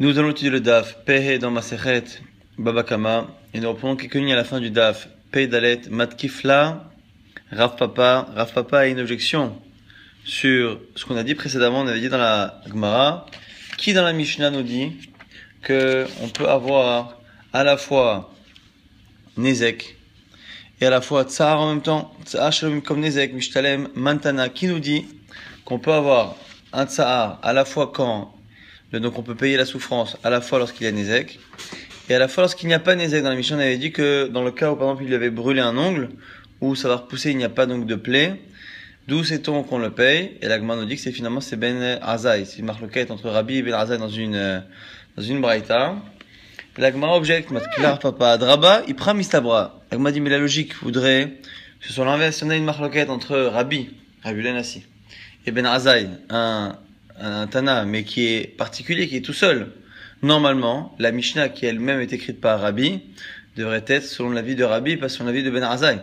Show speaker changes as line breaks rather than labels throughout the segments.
Nous allons étudier le DAF, Pehe dans Masechet, Babakama, et nous reprenons quelques lignes à la fin du DAF, Pe Dalet, Matkifla, Rav Papa. Rav Papa a une objection sur ce qu'on a dit précédemment, on avait dit dans la Gemara, qui dans la Mishnah nous dit que on peut avoir à la fois Nezek et à la fois Tsar en même temps, Tsar comme Nezek, Mishtalem, Mantana, qui nous dit qu'on peut avoir un Tsar à la fois quand, donc on peut payer la souffrance à la fois lorsqu'il y a Nezek, et à la fois lorsqu'il n'y a pas Nezek. Dans la Mishnah, on avait dit que dans le cas où par exemple il lui avait brûlé un ongle, ou ça va repousser, il n'y a pas donc de plaie, D'où sait-on qu'on le paye? Et l'agma nous dit que c'est finalement c'est Ben Azaï. C'est une quête entre Rabbi et Ben Azaï dans une dans une braïta. L'agma objecte, clair papa Draba, il prend mistabra. L'agma dit mais la logique voudrait que ce soit l'inverse. Si on a une marloquette entre Rabbi, Rabbi Lenassi, et Ben Azaï, un, un Tana, mais qui est particulier, qui est tout seul. Normalement, la Mishnah qui elle-même est écrite par Rabbi devrait être selon l'avis de Rabbi, pas selon l'avis de Ben Azaï.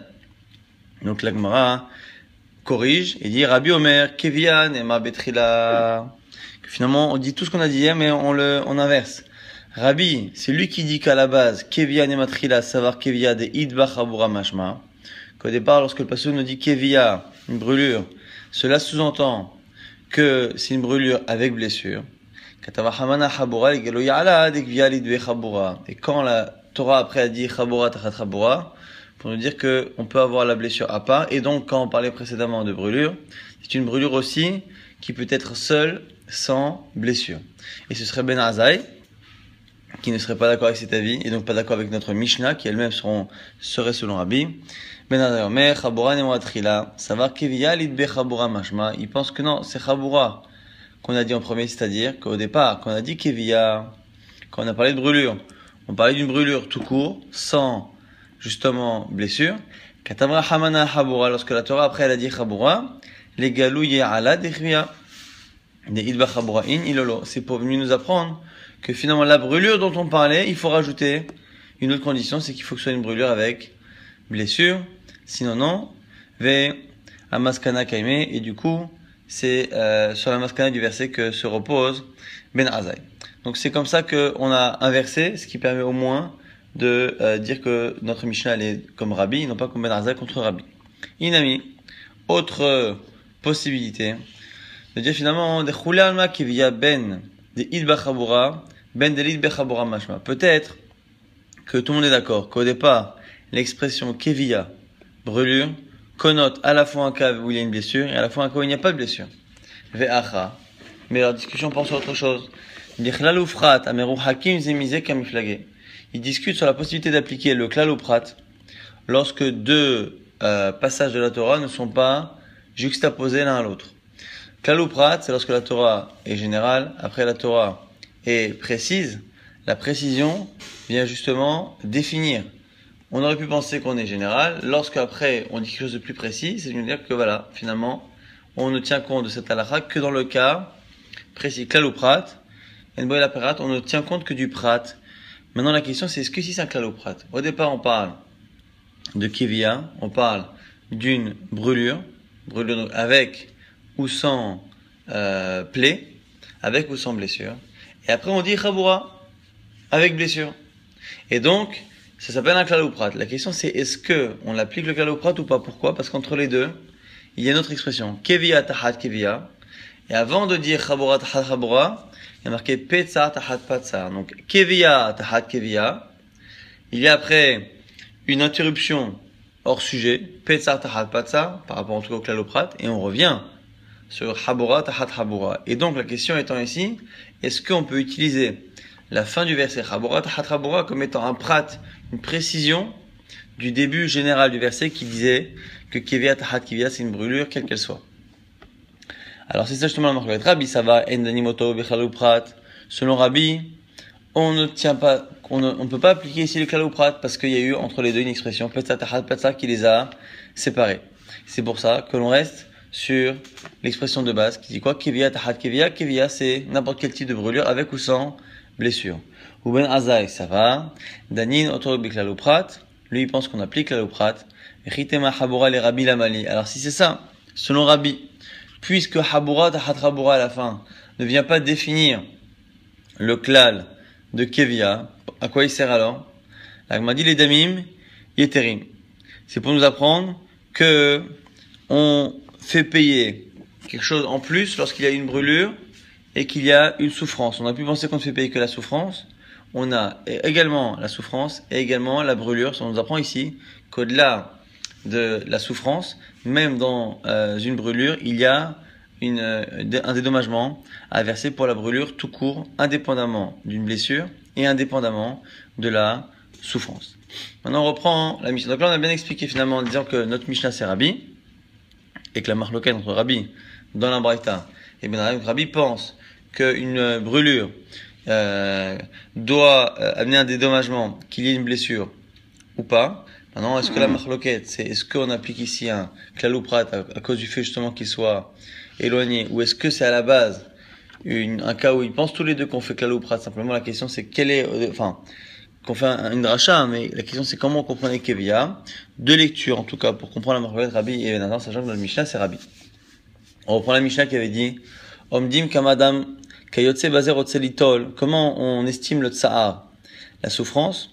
Donc l'agmara corrige et dit Rabbi Omer, Kevian et Ma Betrila. Finalement, on dit tout ce qu'on a dit hier, mais on le, on inverse. Rabbi, c'est lui qui dit qu'à la base, Kevian et Matrila, savoir Kevia de Idba Chabura Mashma. Qu'au départ, lorsque le passage nous dit Kevia, une brûlure, cela sous-entend que c'est une brûlure avec blessure. Et quand la Torah après a dit Chabura Tachat pour nous dire que on peut avoir la blessure à part. Et donc, quand on parlait précédemment de brûlure, c'est une brûlure aussi qui peut être seule, sans blessure. Et ce serait Ben Azaï, qui ne serait pas d'accord avec cet avis, et donc pas d'accord avec notre Mishnah, qui elle-même serait selon Rabbi. Ben savoir il pense que non, c'est Chabura qu'on a dit en premier, c'est-à-dire qu'au départ, quand on a dit Kevia, quand on a parlé de brûlure, on parlait d'une brûlure tout court, sans justement blessure. Katamra hamana habura, lorsque la Torah après elle a dit habura, les des idba in ilolo. C'est pour venir nous apprendre que finalement la brûlure dont on parlait, il faut rajouter une autre condition, c'est qu'il faut que ce soit une brûlure avec blessure. Sinon non, ve amaskana kaime, et du coup, c'est euh, sur la maskana du verset que se repose Ben Azai. Donc c'est comme ça qu'on a inversé, ce qui permet au moins de euh, dire que notre Mishnah est comme Rabbi, non pas comme Ben Arzai contre Rabbi. Inami, autre possibilité, de dire finalement de alma qui via ben de id ben de l'id mashma. Peut-être que tout le monde est d'accord qu'au départ, l'expression kevia, brûlure, connote à la fois un cas où il y a une blessure et à la fois un cas où il n'y a pas de blessure. Ve'acha. Mais leur discussion pense à autre chose. ameru hakim zemizek kamiflagé il discute sur la possibilité d'appliquer le klaloprat lorsque deux euh, passages de la Torah ne sont pas juxtaposés l'un à l'autre. Klaloprat, c'est lorsque la Torah est générale, après la Torah est précise. La précision vient justement définir. On aurait pu penser qu'on est général, lorsque après on dit quelque chose de plus précis, c'est à dire que voilà, finalement, on ne tient compte de cette halakha que dans le cas précis. Klaloprat, on ne tient compte que du prat, Maintenant, la question, c'est est-ce que si c'est un claloprat Au départ, on parle de kivia, on parle d'une brûlure, brûlure avec ou sans euh, plaie, avec ou sans blessure. Et après, on dit chabura, avec blessure. Et donc, ça s'appelle un claloprat. La question, c'est est-ce que on applique le claloprat ou pas? Pourquoi? Parce qu'entre les deux, il y a une autre expression, kevia tahat kevia. Et avant de dire chabura tahat chabura, il y a marqué Petsa Tahat Patsa. Donc Kevia Tahat Kevia. Il y a après une interruption hors sujet, Petsa Tahat Patsa, par rapport en tout cas au claloprat, et on revient sur Habura Tahat Habura. Et donc la question étant ici, est-ce qu'on peut utiliser la fin du verset Habura Tahat Habura comme étant un prat, une précision du début général du verset qui disait que Kevia Tahat Kevia c'est une brûlure quelle qu'elle soit. Alors c'est ça justement la marque Rabbi, ça va, prat. Selon Rabbi, on ne tient pas, on ne, peut pas appliquer ici le kalouprat parce qu'il y a eu entre les deux une expression petza qui les a séparés. C'est pour ça que l'on reste sur l'expression de base qui dit quoi? Kevia tahat kevia. Kevia c'est n'importe quel type de brûlure avec ou sans blessure. Ou ben azai ça va. Danin prat. Lui il pense qu'on applique kalouprat. Ritema habura les rabbi lamali. Alors si c'est ça, selon Rabbi, puisque Habura Tahat Habura à la fin ne vient pas définir le klal de Kevia, à quoi il sert alors? La dit les damim, yeterim. C'est pour nous apprendre que on fait payer quelque chose en plus lorsqu'il y a une brûlure et qu'il y a une souffrance. On a pu penser qu'on ne fait payer que la souffrance. On a également la souffrance et également la brûlure. Ça nous apprend ici qu'au-delà de la souffrance, même dans euh, une brûlure, il y a euh, un dédommagement à verser pour la brûlure tout court, indépendamment d'une blessure et indépendamment de la souffrance. Maintenant, on reprend la Mishnah. Donc là, on a bien expliqué finalement en disant que notre Mishnah c'est Rabbi et que la marloquette entre Rabbi dans la Braïta et Ben Rabbi pense qu'une brûlure euh, doit euh, amener un dédommagement, qu'il y ait une blessure ou pas. Maintenant, est-ce que la marloquette, c'est est-ce qu'on applique ici un klalouprat à, cause du fait justement qu'il soit éloigné, ou est-ce que c'est à la base une, un cas où ils pensent tous les deux qu'on fait klalouprat Simplement, la question c'est quelle est, euh, enfin, qu'on fait une dracha, mais la question c'est comment on comprenait Kevia. Deux lectures en tout cas pour comprendre la marloquette Rabbi et Benadar, sachant que dans le Mishnah c'est Rabbi. On reprend la Mishnah qui avait dit Omdim kamadam. Comment on estime le tsahar La souffrance.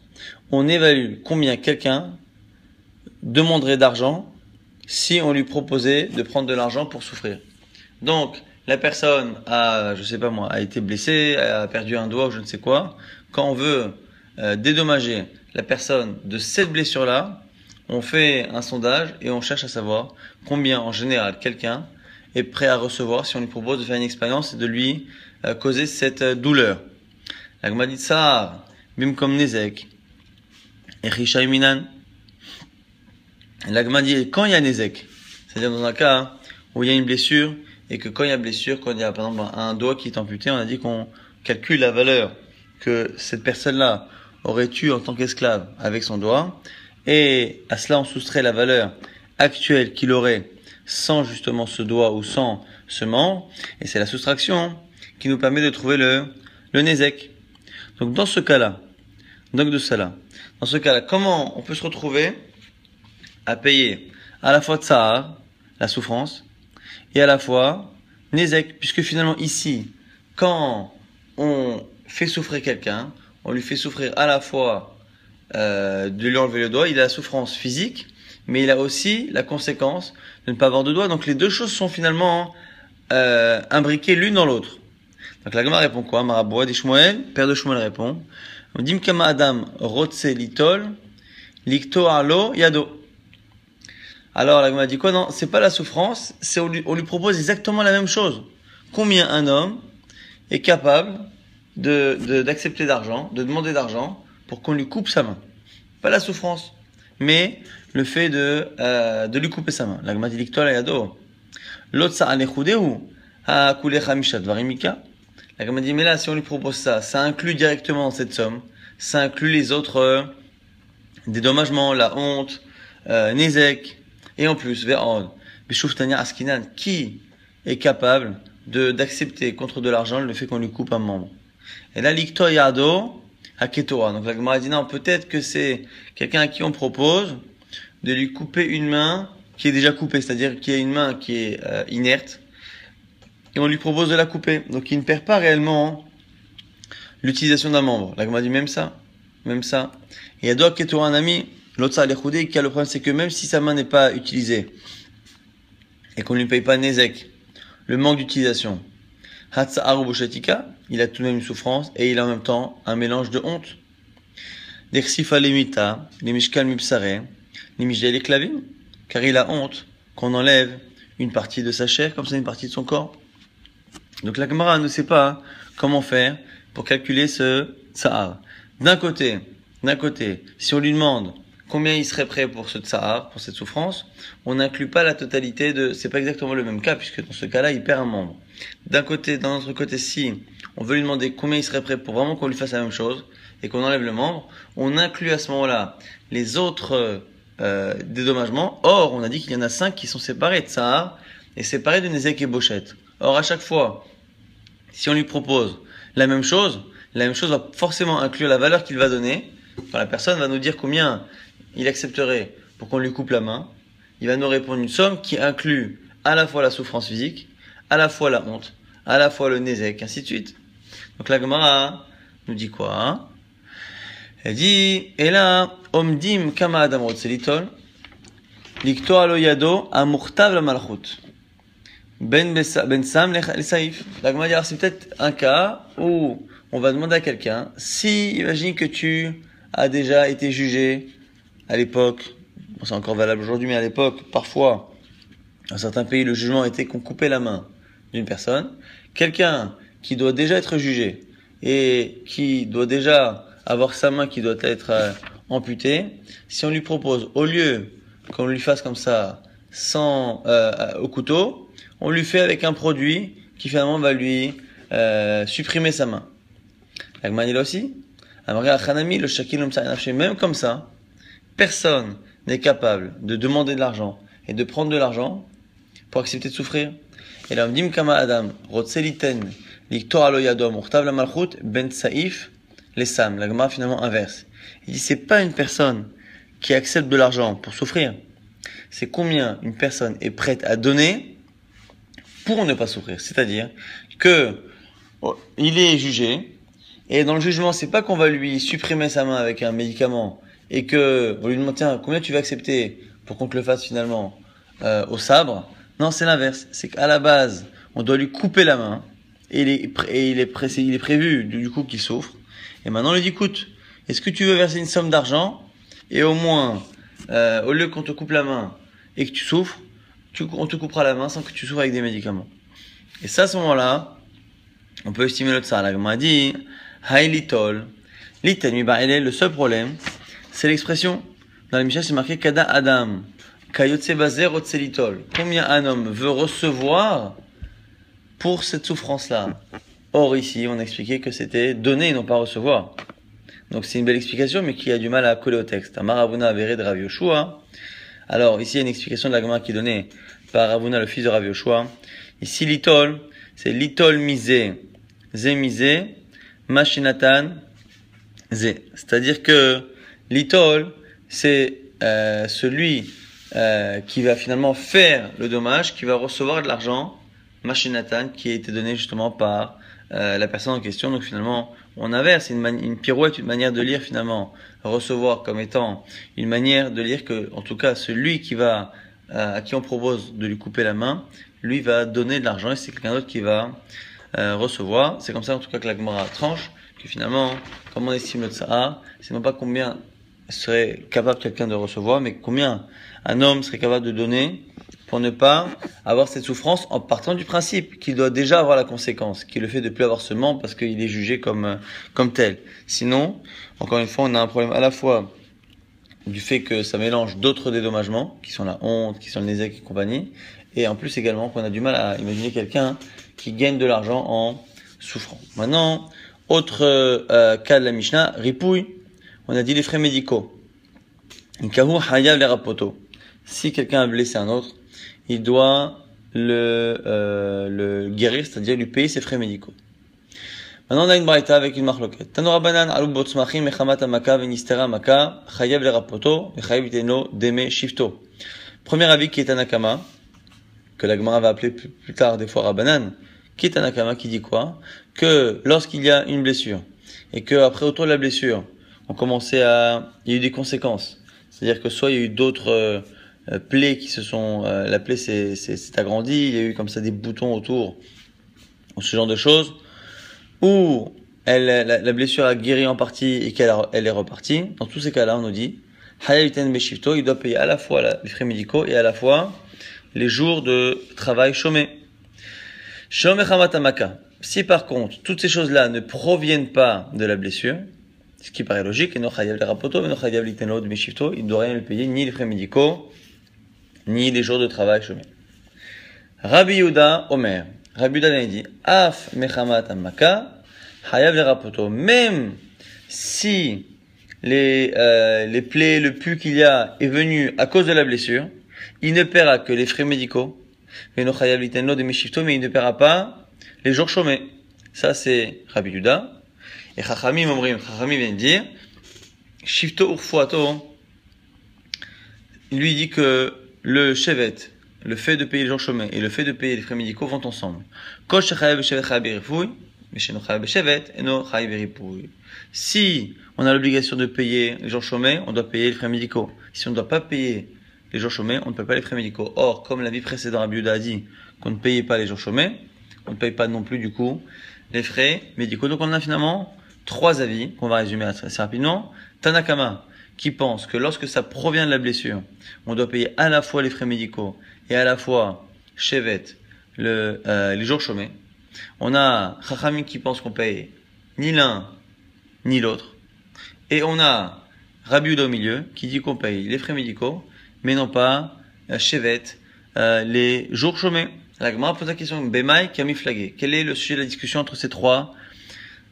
On évalue combien quelqu'un demanderait d'argent si on lui proposait de prendre de l'argent pour souffrir. Donc, la personne a, je sais pas moi, a été blessée, a perdu un doigt ou je ne sais quoi. Quand on veut euh, dédommager la personne de cette blessure-là, on fait un sondage et on cherche à savoir combien en général quelqu'un est prêt à recevoir si on lui propose de faire une expérience et de lui causer cette euh, douleur. La dit ça, bim comme Nezek, et Minan. La dit quand il y a Nezek, c'est-à-dire dans un cas où il y a une blessure et que quand il y a blessure, quand il y a par exemple un doigt qui est amputé, on a dit qu'on calcule la valeur que cette personne-là aurait eu en tant qu'esclave avec son doigt, et à cela on soustrait la valeur actuelle qu'il aurait sans justement ce doigt ou sans ce membre, et c'est la soustraction qui nous permet de trouver le, le Nézek. Donc dans ce cas-là, donc de cela, dans ce cas-là, comment on peut se retrouver à payer à la fois Tsahar, la souffrance, et à la fois Nézek, puisque finalement ici, quand on fait souffrir quelqu'un, on lui fait souffrir à la fois euh, de lui enlever le doigt, il a la souffrance physique, mais il a aussi la conséquence de ne pas avoir de doigt. Donc les deux choses sont finalement euh, imbriquées l'une dans l'autre. Donc la Gemara répond quoi Maraboua dit Shmuel, père de Shmuel répond Dimkama Adam rotse litol, likto alo yado. Alors la Gemara dit quoi Non, c'est pas la souffrance, c'est on lui, on lui propose exactement la même chose. Combien un homme est capable de d'accepter d'argent, de demander d'argent pour qu'on lui coupe sa main? Pas la souffrance, mais le fait de, euh, de lui couper sa main. La dit yado. L'autre ça varimika. La dit mais là si on lui propose ça, ça inclut directement cette somme, ça inclut les autres euh, dédommagements, la honte, euh, nezek et en plus ve'od. Bishuftania askinan qui est capable d'accepter contre de l'argent le fait qu'on lui coupe un membre? Et là l'ikto yado haketoa. Donc la Gemara dit non, peut-être que c'est quelqu'un à qui on propose de lui couper une main qui est déjà coupée, c'est-à-dire qu'il y a une main qui est euh, inerte, et on lui propose de la couper. Donc il ne perd pas réellement l'utilisation d'un membre. La dit même ça, même ça. Et il y a d'autres qui un ami, l'autre ça, qui a le problème, c'est que même si sa main n'est pas utilisée, et qu'on ne lui paye pas Nezek, le manque d'utilisation, il a tout de même une souffrance, et il a en même temps un mélange de honte. Mipsare, car il a honte qu'on enlève une partie de sa chair, comme ça une partie de son corps. Donc la camarade ne sait pas comment faire pour calculer ce tsahar. D'un côté, d'un côté, si on lui demande combien il serait prêt pour ce tsahar, pour cette souffrance, on n'inclut pas la totalité de, c'est pas exactement le même cas, puisque dans ce cas-là, il perd un membre. D'un côté, d'un autre côté, si on veut lui demander combien il serait prêt pour vraiment qu'on lui fasse la même chose, et qu'on enlève le membre, on inclut à ce moment-là les autres euh, dédommagement. Or, on a dit qu'il y en a cinq qui sont séparés de Tsahar et séparés de Nézek et Bochette. Or, à chaque fois, si on lui propose la même chose, la même chose va forcément inclure la valeur qu'il va donner. La personne va nous dire combien il accepterait pour qu'on lui coupe la main. Il va nous répondre une somme qui inclut à la fois la souffrance physique, à la fois la honte, à la fois le Nézek, ainsi de suite. Donc la Gemara nous dit quoi Elle dit, et là, omdim kama adam rotzelitol, likto alo yado amurtav la malchut. Ben, ben sam le saif. La c'est peut-être un cas où on va demander à quelqu'un, si, imagine que tu as déjà été jugé à l'époque, c'est encore valable aujourd'hui, mais à l'époque, parfois, dans certains pays, le jugement était qu'on coupait la main d'une personne. Quelqu'un qui doit déjà être jugé et qui doit déjà avoir sa main qui doit être euh, amputée, si on lui propose, au lieu qu'on lui fasse comme ça, sans euh, au couteau, on lui fait avec un produit qui finalement va lui euh, supprimer sa main. L'Agman aussi. le même comme ça, personne n'est capable de demander de l'argent et de prendre de l'argent pour accepter de souffrir. Et on dit kama Adam, la malchut, ben finalement inverse. Il dit c'est pas une personne qui accepte de l'argent pour souffrir. C'est combien une personne est prête à donner pour ne pas souffrir. C'est-à-dire que oh, il est jugé, et dans le jugement, c'est pas qu'on va lui supprimer sa main avec un médicament et que on lui demande tiens combien tu vas accepter pour qu'on te le fasse finalement euh, au sabre? Non, c'est l'inverse. C'est qu'à la base, on doit lui couper la main et il est, et il est, prévu du coup qu'il souffre. Et maintenant on lui dit écoute, est-ce que tu veux verser une somme d'argent? Et au moins euh, au lieu qu'on te coupe la main et que tu souffres, on te coupera la main sans que tu souffres avec des médicaments. Et ça, à ce moment-là, on peut estimer le tsar. La m'a dit Hailitol. Le seul problème, c'est l'expression. Dans la Mishnah, c'est marqué Kada Adam. Combien un homme veut recevoir pour cette souffrance-là? Or, ici, on a expliqué que c'était donner et non pas recevoir. Donc, c'est une belle explication, mais qui a du mal à coller au texte. Maravuna avéré de Rav. Alors, ici, il y a une explication de la Gemara qui est donnée par Ravuna, le fils de Rav. Ici, litol, c'est litol misé, zé misé, Machinatan Zé. C'est-à-dire que l'itol, c'est euh, celui euh, qui va finalement faire le dommage, qui va recevoir de l'argent, Machinatan, qui a été donné justement par euh, la personne en question. Donc finalement, on inverse, une, une pirouette, une manière de lire finalement, recevoir comme étant une manière de lire que, en tout cas, celui qui va, à qui on propose de lui couper la main, lui va donner de l'argent et c'est quelqu'un d'autre qui va euh, recevoir. C'est comme ça en tout cas que la Gemara tranche, que finalement, comme on estime le Tsa'a, c'est non pas combien serait capable quelqu'un de recevoir, mais combien un homme serait capable de donner pour ne pas avoir cette souffrance en partant du principe qu'il doit déjà avoir la conséquence, qui est le fait de plus avoir ce membre parce qu'il est jugé comme, comme tel. Sinon, encore une fois, on a un problème à la fois du fait que ça mélange d'autres dédommagements, qui sont la honte, qui sont le nézek et compagnie, et en plus également qu'on a du mal à imaginer quelqu'un qui gagne de l'argent en souffrant. Maintenant, autre euh, cas de la Mishnah, ripouille, on a dit les frais médicaux. Si quelqu'un a blessé un autre, il doit le, euh, le guérir, c'est-à-dire lui payer ses frais médicaux. Maintenant, on a une braïta avec une marloquette. Tanora banan alu botsmachim mechamat amaka venistera amaka chayav le rapoto chayav iteno deme shifto. Premier avis qui est Anakama, que la Gemara va appeler plus, tard des fois Rabbanan, qui est Anakama qui dit quoi? Que lorsqu'il y a une blessure, et que après autour de la blessure, on commençait à, il y a eu des conséquences. C'est-à-dire que soit il y a eu d'autres euh, plaies qui se sont, euh, la plaie s'est, agrandie, il y a eu comme ça des boutons autour, ou ce genre de choses, ou elle, la, blessure a guéri en partie et qu'elle elle est repartie. Dans tous ces cas-là, on nous dit, il doit payer à la fois les frais médicaux et à la fois les jours de travail chômé. Si par contre, toutes ces choses-là ne proviennent pas de la blessure, ce qui paraît logique, il ne doit rien lui payer, ni les frais médicaux, ni les jours de travail chômés. Rabbi Yuda Omer. Rabbi Yuda dit, Af mechamat amaka, hayav le Même si les, euh, les plaies, le pu qu'il y a est venu à cause de la blessure, il ne paiera que les frais médicaux, mais il ne paiera pas les jours chômés. Ça, c'est Rabbi Yuda. Et Chachamim Omrim, Chachamim vient de dire, Shifto Urfuato, lui dit que le chevet, le fait de payer les jours chômés et le fait de payer les frais médicaux vont ensemble. Si on a l'obligation de payer les jours chômés, on doit payer les frais médicaux. Si on ne doit pas payer les jours chômés, on ne paye pas les frais médicaux. Or, comme la vie précédente, Abiuda a dit qu'on ne payait pas les jours chômés, on ne paye pas non plus du coup les frais médicaux. Donc on a finalement trois avis qu'on va résumer assez rapidement. Tanakama, qui pense que lorsque ça provient de la blessure, on doit payer à la fois les frais médicaux et à la fois Chevet, euh, les jours chômés. On a Chachamim qui pense qu'on paye ni l'un ni l'autre. Et on a Rabiud au milieu qui dit qu'on paye les frais médicaux, mais non pas euh, Chevet, euh, les jours chômés. La Gemara pose la question, Bemaï, flagué? Quel est le sujet de la discussion entre ces trois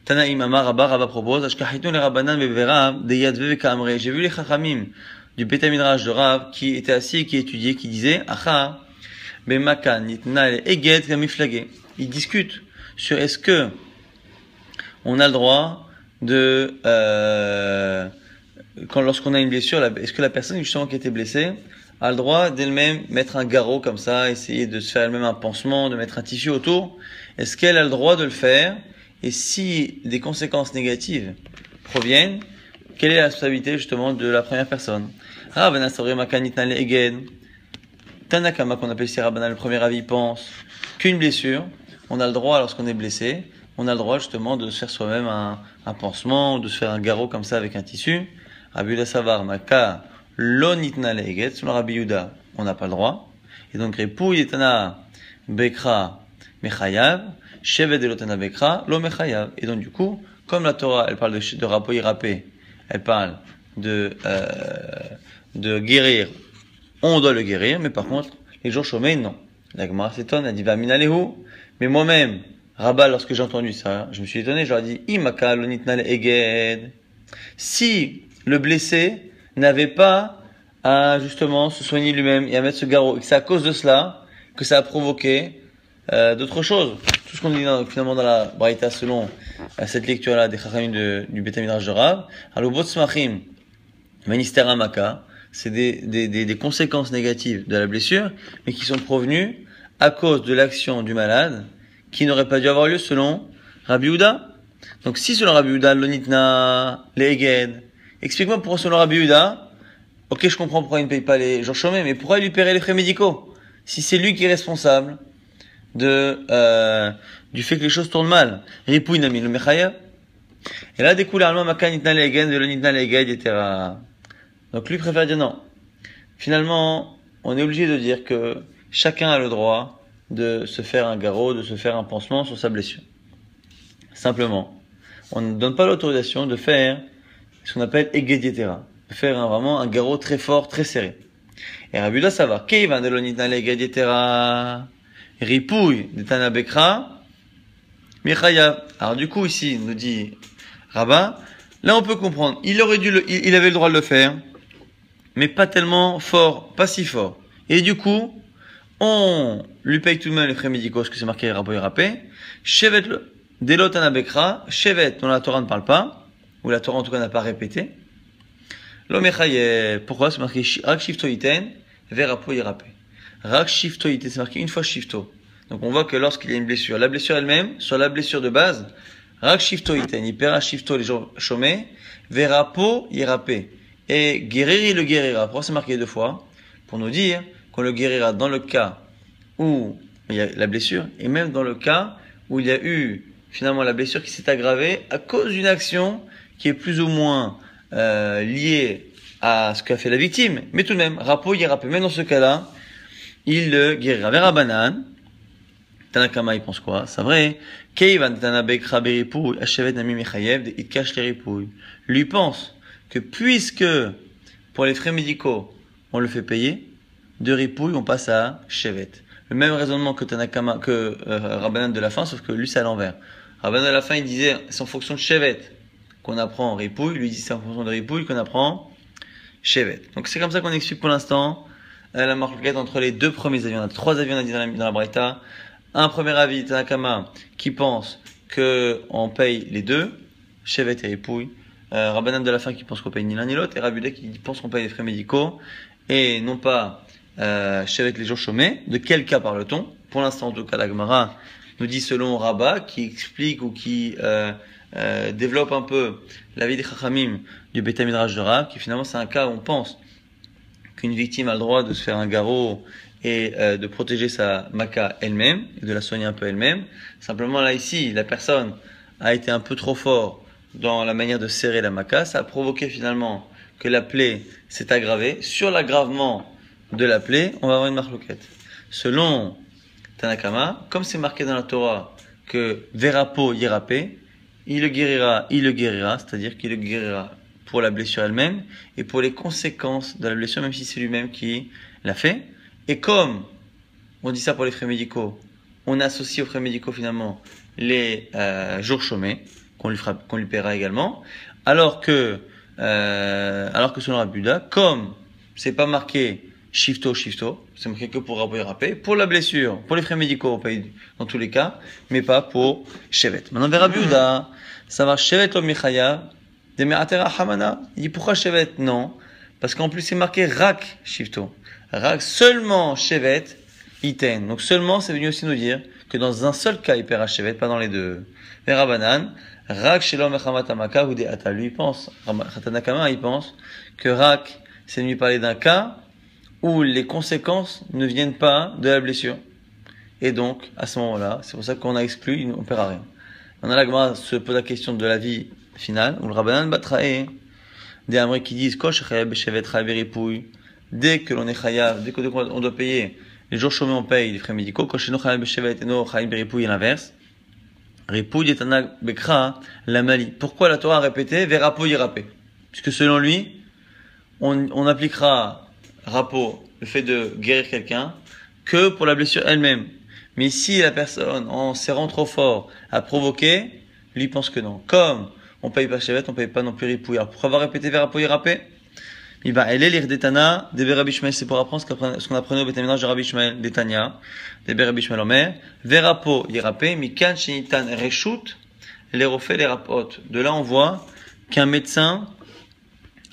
Tanaïm Amar Rabba, Rabba propose, Ashkahitun le Rabbanan Bevera, Deyadve Kamre. J'ai vu les Chachamim du Betamidrash de Rav qui était assis et qui étudiait, qui disait, Acha, Bemakan, Nitna, Eged, flagué. Ils discutent sur est-ce que on a le droit de, euh, quand lorsqu'on a une blessure, est-ce que la personne justement qui été blessée, a le droit d'elle-même mettre un garrot comme ça, essayer de se faire elle-même un pansement, de mettre un tissu autour? Est-ce qu'elle a le droit de le faire? Et si des conséquences négatives proviennent, quelle est la responsabilité justement de la première personne Tanakama, qu'on appelle ici le premier avis, pense qu'une blessure, on a le droit, lorsqu'on est blessé, on a le droit justement de se faire soi-même un, un pansement, de se faire un garrot comme ça avec un tissu. Rabbi Savar, Maka, Lonitna leget, selon Rabbi Yuda, on n'a pas le droit. Et donc, Repou yetana bekra mechayav, Et donc, du coup, comme la Torah, elle parle de, de rapo elle parle de, euh, de guérir, on doit le guérir, mais par contre, les jours chômés, non. La Gemara s'étonne, elle dit, va. Mais moi-même, Rabat, lorsque j'ai entendu ça, je me suis étonné, j'aurais dit, imaka lonitna eged. Si le blessé n'avait pas à justement se soigner lui-même et à mettre ce garrot. Et que c'est à cause de cela que ça a provoqué euh, d'autres choses. Tout ce qu'on dit finalement dans la Braïta selon euh, cette lecture-là des Chachamim du Betamidrash de Rav. Alors, Botsmachim, Ministère Amaka, c'est des, des, des, des, conséquences négatives de la blessure, mais qui sont provenues à cause de l'action du malade qui n'aurait pas dû avoir lieu selon Rabbi Uda. Donc si selon Rabbi Uda, l'onitna, l'eged, Explique-moi pourquoi selon Rabbi Huda, ok, je comprends pourquoi il ne paye pas les jours chômés, mais pourquoi il lui paierait les frais médicaux? Si c'est lui qui est responsable de euh, du fait que les choses tournent mal. Ripouille nami le mechaya. Et là, découle allemand makan itna legen, velo nitna etc. Donc lui préfère dire non. Finalement, on est obligé de dire que chacun a le droit de se faire un garrot, de se faire un pansement sur sa blessure. Simplement, on ne donne pas l'autorisation de faire ce qu'on appelle egedietera. Faire un, vraiment un garrot très fort, très serré. Et Rabbi doit savoir, Keivan delonitna egedietera, ripouille de Tanabekra, Michaya. Alors du coup, ici, nous dit Rabbin, là on peut comprendre, il aurait dû le, il, avait le droit de le faire, mais pas tellement fort, pas si fort. Et du coup, on lui paye tout de même les frais médicaux, que c'est marqué Rabbi Rapé. Chevet le, Delotanabekra, Chevet, dont la Torah ne parle pas, ou la Torah en tout cas n'a pas répété. L'omechaye, pourquoi? C'est marqué rak shifto iten, verapo yerape. Rak shifto iten, c'est marqué une fois shifto. Donc on voit que lorsqu'il y a une blessure, la blessure elle-même, sur la blessure de base, rak shifto iten, ipera shifto les jours chômés, verapo yerape. Et guérir, il le guérira. Pourquoi c'est marqué deux fois? Pour nous dire qu'on le guérira dans le cas où il y a la blessure, et même dans le cas où il y a eu finalement la blessure qui s'est aggravée à cause d'une action qui est plus ou moins euh, lié à ce qu'a fait la victime, mais tout de même, rapo rappé. Même dans ce cas-là, il le guérira. Vers banane, Tanakama, il pense quoi? C'est vrai. Keivan Lui pense que puisque pour les frais médicaux, on le fait payer, de ripouille, on passe à chevet. Le même raisonnement que Tanakama, que euh, Rabbanan de la fin, sauf que lui c'est à l'envers. Rabbanan de la fin, il disait, c'est en fonction de chevet qu'on apprend en ripouille, lui dit c'est en fonction de ripouille qu'on apprend chevet. Donc c'est comme ça qu'on explique pour l'instant la marquette entre les deux premiers avis. On a trois avis, on a dit dans la, dans. Un premier avis, Tanakama, qui pense que on paye les deux, chevet et ripouille. Euh, Rabbanan de la fin qui pense qu'on paye ni l'un ni l'autre, et Rabudek qui pense qu'on paye les frais médicaux, et non pas euh, chevet les jours chômés. De quel cas parle-t-on? Pour l'instant, en tout cas, la nous dit selon Rabat, qui explique ou qui euh, euh, développe un peu la vie des Chachamim du Beth Midrash de Rav, qui finalement c'est un cas où on pense qu'une victime a le droit de se faire un garrot et euh, de protéger sa maca elle-même, et de la soigner un peu elle-même. Simplement là ici, la personne a été un peu trop fort dans la manière de serrer la maca, ça a provoqué finalement que la plaie s'est aggravée. Sur l'aggravement de la plaie, on va avoir une marloquette. Selon Tanakama, comme c'est marqué dans la Torah que Verapo Yérapé, il le guérira, il le guérira, c'est-à-dire qu'il le guérira pour la blessure elle-même et pour les conséquences de la blessure, même si c'est lui-même qui l'a fait. Et comme on dit ça pour les frais médicaux, on associe aux frais médicaux finalement les euh, jours chômés qu'on lui, fera, qu'on lui paiera également, alors que, euh, alors que selon Rabuda, comme c'est pas marqué shifto shifto, c'est marqué que pour Rabbi Rapé, pour la blessure, pour les frais médicaux, on paye dans tous les cas, mais pas pour Shevet. Maintenant, vers Rabuda, ça va Shevet au Michaya, des Me'atera Hamana. Il dit pourquoi Shevet? Non, parce qu'en plus c'est marqué Rak shifto. Rak seulement Shevet, Iten. Donc seulement, c'est venu aussi nous dire que dans un seul cas, il paiera Shevet, pas dans les deux. Vers Rabanan, Rak Shelom Echamat ou des Ata. Lui, il pense, Khatanakama, il pense que Rak, c'est venu parler d'un cas où les conséquences ne viennent pas de la blessure. Et donc, à ce moment-là, c'est pour ça qu'on a exclu, on ne paiera rien. On a la se pose la question de la vie finale, où le Rabbanan Batrae, des Américains qui disent, dès que l'on est chayav, dès qu'on doit payer les jours chômés, on paye les frais médicaux, et l'inverse. la mali. Pourquoi la Torah a répété, verapo yirapé? Puisque selon lui, on, on appliquera rapport, le fait de guérir quelqu'un, que pour la blessure elle-même. Mais si la personne, en serrant trop fort, a provoqué, lui pense que non. Comme on paye pas chevet, on paye pas non plus. Alors pourquoi avoir répété vers rapport râpé Il va est lire d'Etana, des Berabishmael, c'est pour apprendre ce qu'on apprenait au Bétaminage de Rabbi Ishmael, d'Etania, des Berabishmael Omer, Verapo yirapé, Mikan Shinitan Reshut, les refait les rapot. De là on voit qu'un médecin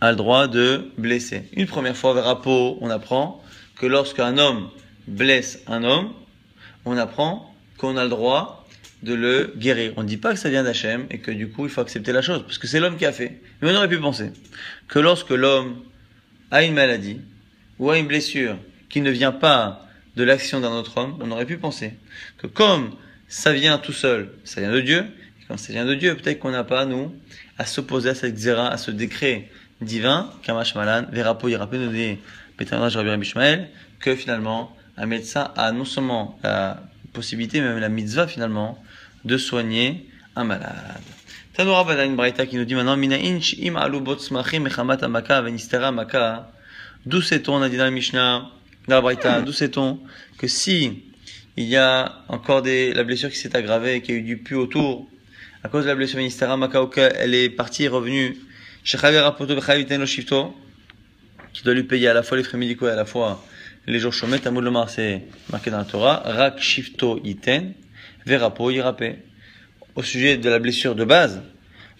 a le droit de blesser. Une première fois, vers Apo, on apprend que lorsqu'un homme blesse un homme, on apprend qu'on a le droit de le guérir. On ne dit pas que ça vient d'Hachem et que du coup il faut accepter la chose, parce que c'est l'homme qui a fait. Mais on aurait pu penser que lorsque l'homme a une maladie ou a une blessure qui ne vient pas de l'action d'un autre homme, on aurait pu penser que comme ça vient tout seul, ça vient de Dieu, et quand ça vient de Dieu, peut-être qu'on n'a pas, nous, à s'opposer à cette xéra, à ce décret divin, Kamash Malan, Verapo Yirape nous dit, que finalement, un médecin a non seulement la possibilité, mais même la mitzvah finalement, de soigner un malade. Tanoura Bada une braïta qui nous dit maintenant, Mina inch im alubot smachim mechamat amaka venistera maka. D'où sait-on, on a dit dans la Mishnah, dans la braïta, d'où sait-on que si il y a encore des, la blessure qui s'est aggravée, qu'il y a eu du pu autour, à cause de la blessure venistera maka, elle est partie et revenue qui doit lui payer à la fois les frais médicaux et à la fois les jours chômés. Tamoud Lomar, c'est marqué dans la Torah. Rak shifto iten, verapo yirape. Au sujet de la blessure de base,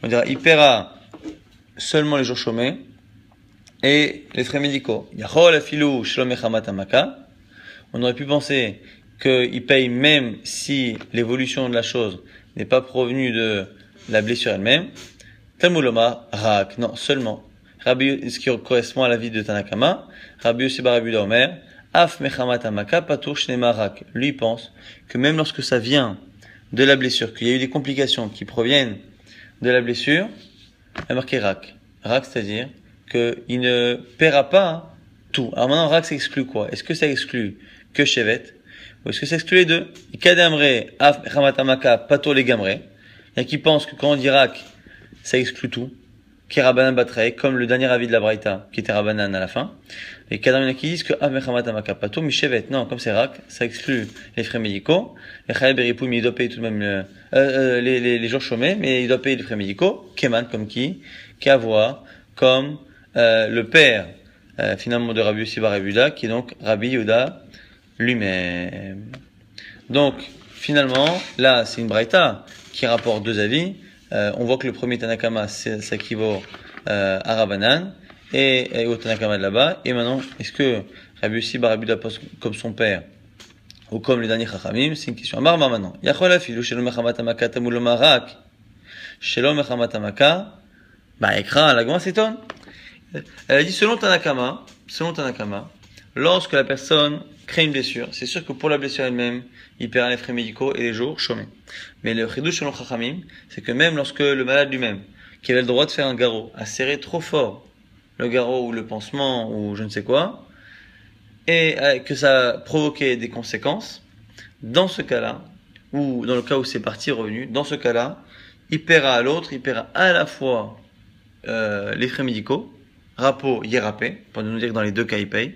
on dira, il paiera seulement les jours chômés et les frais médicaux. Yachol amaka. On aurait pu penser qu'il paye même si l'évolution de la chose n'est pas provenue de la blessure elle-même. Talmuloma, Rak, non, seulement. Rabbi, ce qui correspond à la vie de Tanakama, Rabbi Yossi Barabu Omer, Af. Lui pense que même lorsque ça vient de la blessure, qu'il y a eu des complications qui proviennent de la blessure, il a marqué Rak. Rak, c'est-à-dire qu'il ne paiera pas tout. Alors maintenant, Rak, ça exclut quoi? Est-ce que ça exclut que Shevet? Ou est-ce que ça exclut les deux? Af. Il y a qui pensent que quand on dit Rak, ça exclut tout. Qui Rabanan Batrae, comme le dernier avis de la Braïta, qui était Rabanan à la fin. Et Kadamina qui disent que Avmechamat Amakapato, Mishevet, non, comme c'est Rak, ça exclut les frais médicaux. Les Beripou, mais il doit payer tout de même euh, euh, les, les, les, jours chômés, mais il doit payer les frais médicaux. Keman, comme qui? Kavoa, comme euh, le père, euh, finalement, de Rabbi Yossi qui est donc Rabbi Yuda lui-même. Donc, finalement, là, c'est une Braïta qui rapporte deux avis. Euh, on voit que le premier Tanakama s'équivaut euh, à Rabanan et, et, au Tanakama de là-bas. Et maintenant, est-ce que Rabbi Yossi Barabuda comme son père ou comme les derniers chachamim, c'est une question. Amar maintenant. Yachol afilu shelo mechamat amaka tamul marak. Shelo mechamat amaka. Bah, écran, la gomme s'étonne. Elle a dit, selon Tanakama, selon Tanakama, lorsque la personne crée une blessure, c'est sûr que pour la blessure elle-même, il paiera les frais médicaux et les jours chômés. Mais le chidouche selon Chachamim, c'est que même lorsque le malade lui-même, qui avait le droit de faire un garrot, a serré trop fort le garrot ou le pansement ou je ne sais quoi, et que ça a provoqué des conséquences, dans ce cas-là, ou dans le cas où c'est parti revenu, dans ce cas-là, il paiera à l'autre, il paiera à la fois euh, les frais médicaux, rapo, yérapé, pour nous dire que dans les deux cas il paye,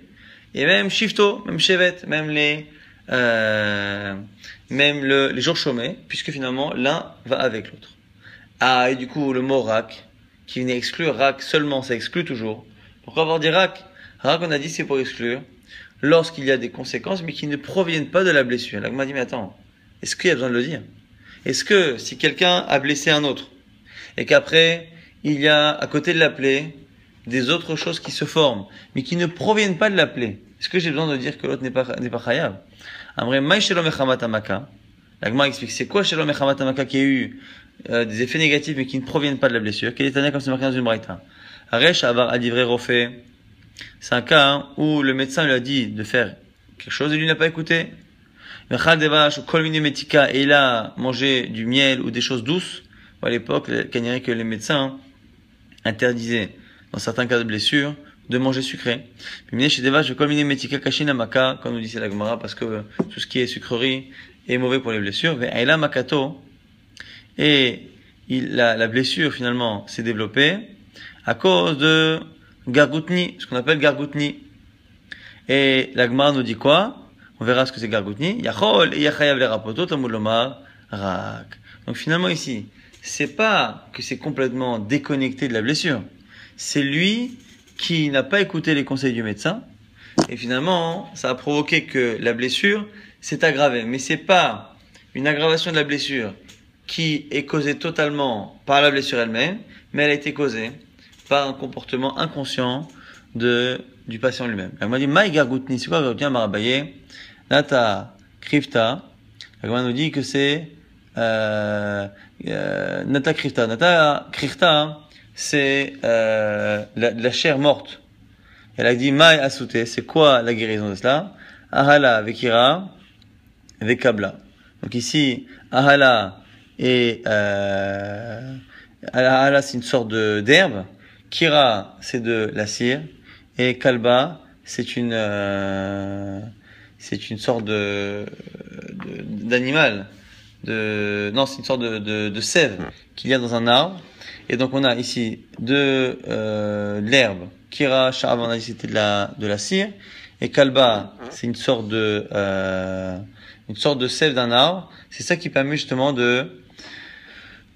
et même shifto, même chevet, même les euh, même le, les jours chômés, puisque finalement l'un va avec l'autre. Ah, et du coup le mot rak, qui venait exclure rak seulement, ça exclut toujours. Pourquoi avoir dit rak? Rak, on a dit c'est pour exclure lorsqu'il y a des conséquences, mais qui ne proviennent pas de la blessure. Là, m'a dit, mais attends, est-ce qu'il y a besoin de le dire? Est-ce que si quelqu'un a blessé un autre, et qu'après, il y a à côté de la plaie des autres choses qui se forment, mais qui ne proviennent pas de la plaie, est-ce que j'ai besoin de dire que l'autre n'est pas, n'est pas khayab? L'agma explique, c'est quoi Shalom Echamat qui a eu euh, des effets négatifs mais qui ne proviennent pas de la blessure? Quel est un comme c'est marqué dans une braïta? Aresh Avar Adivre Rofé c'est un cas où le médecin lui a dit de faire quelque chose et lui n'a pas écouté. Et il a mangé du miel ou des choses douces. À l'époque, que les médecins interdisaient, dans certains cas de blessure, de manger sucré. Comme nous disait la Gemara, parce que tout ce qui est sucrerie est mauvais pour les blessures. Et il, la, la blessure finalement s'est développée à cause de Gargoutni, ce qu'on appelle Gargoutni. Et l'Agmar nous dit quoi? On verra ce que c'est Gargoutni. Donc finalement ici, c'est pas que c'est complètement déconnecté de la blessure. C'est lui qui n'a pas écouté les conseils du médecin. Et finalement, ça a provoqué que la blessure s'est aggravée. Mais c'est pas une aggravation de la blessure qui est causée totalement par la blessure elle-même, mais elle a été causée par un comportement inconscient de, du patient lui-même. Elle m'a dit, Maï gargoutni, c'est quoi gargoutni marabaye? Nata krifta. Elle nous dit que c'est, euh, euh, nata krifta. Nata krifta, c'est, euh, la, la, chair morte. Elle a dit, Maï asouté, c'est quoi la guérison de cela? Ahala vekira vekabla. Donc ici, ahala et, euh, ahala c'est une sorte d'herbe. Kira, c'est de la cire. Et Kalba, c'est une, euh, c'est une sorte de, d'animal. De, non, c'est une sorte de, de, de sève qu'il y a dans un arbre. Et donc on a ici de euh, l'herbe. Kira, Sha'av, on a dit c'était de la, de la cire. Et Kalba, c'est une sorte de, euh, une sorte de sève d'un arbre. C'est ça qui permet justement de,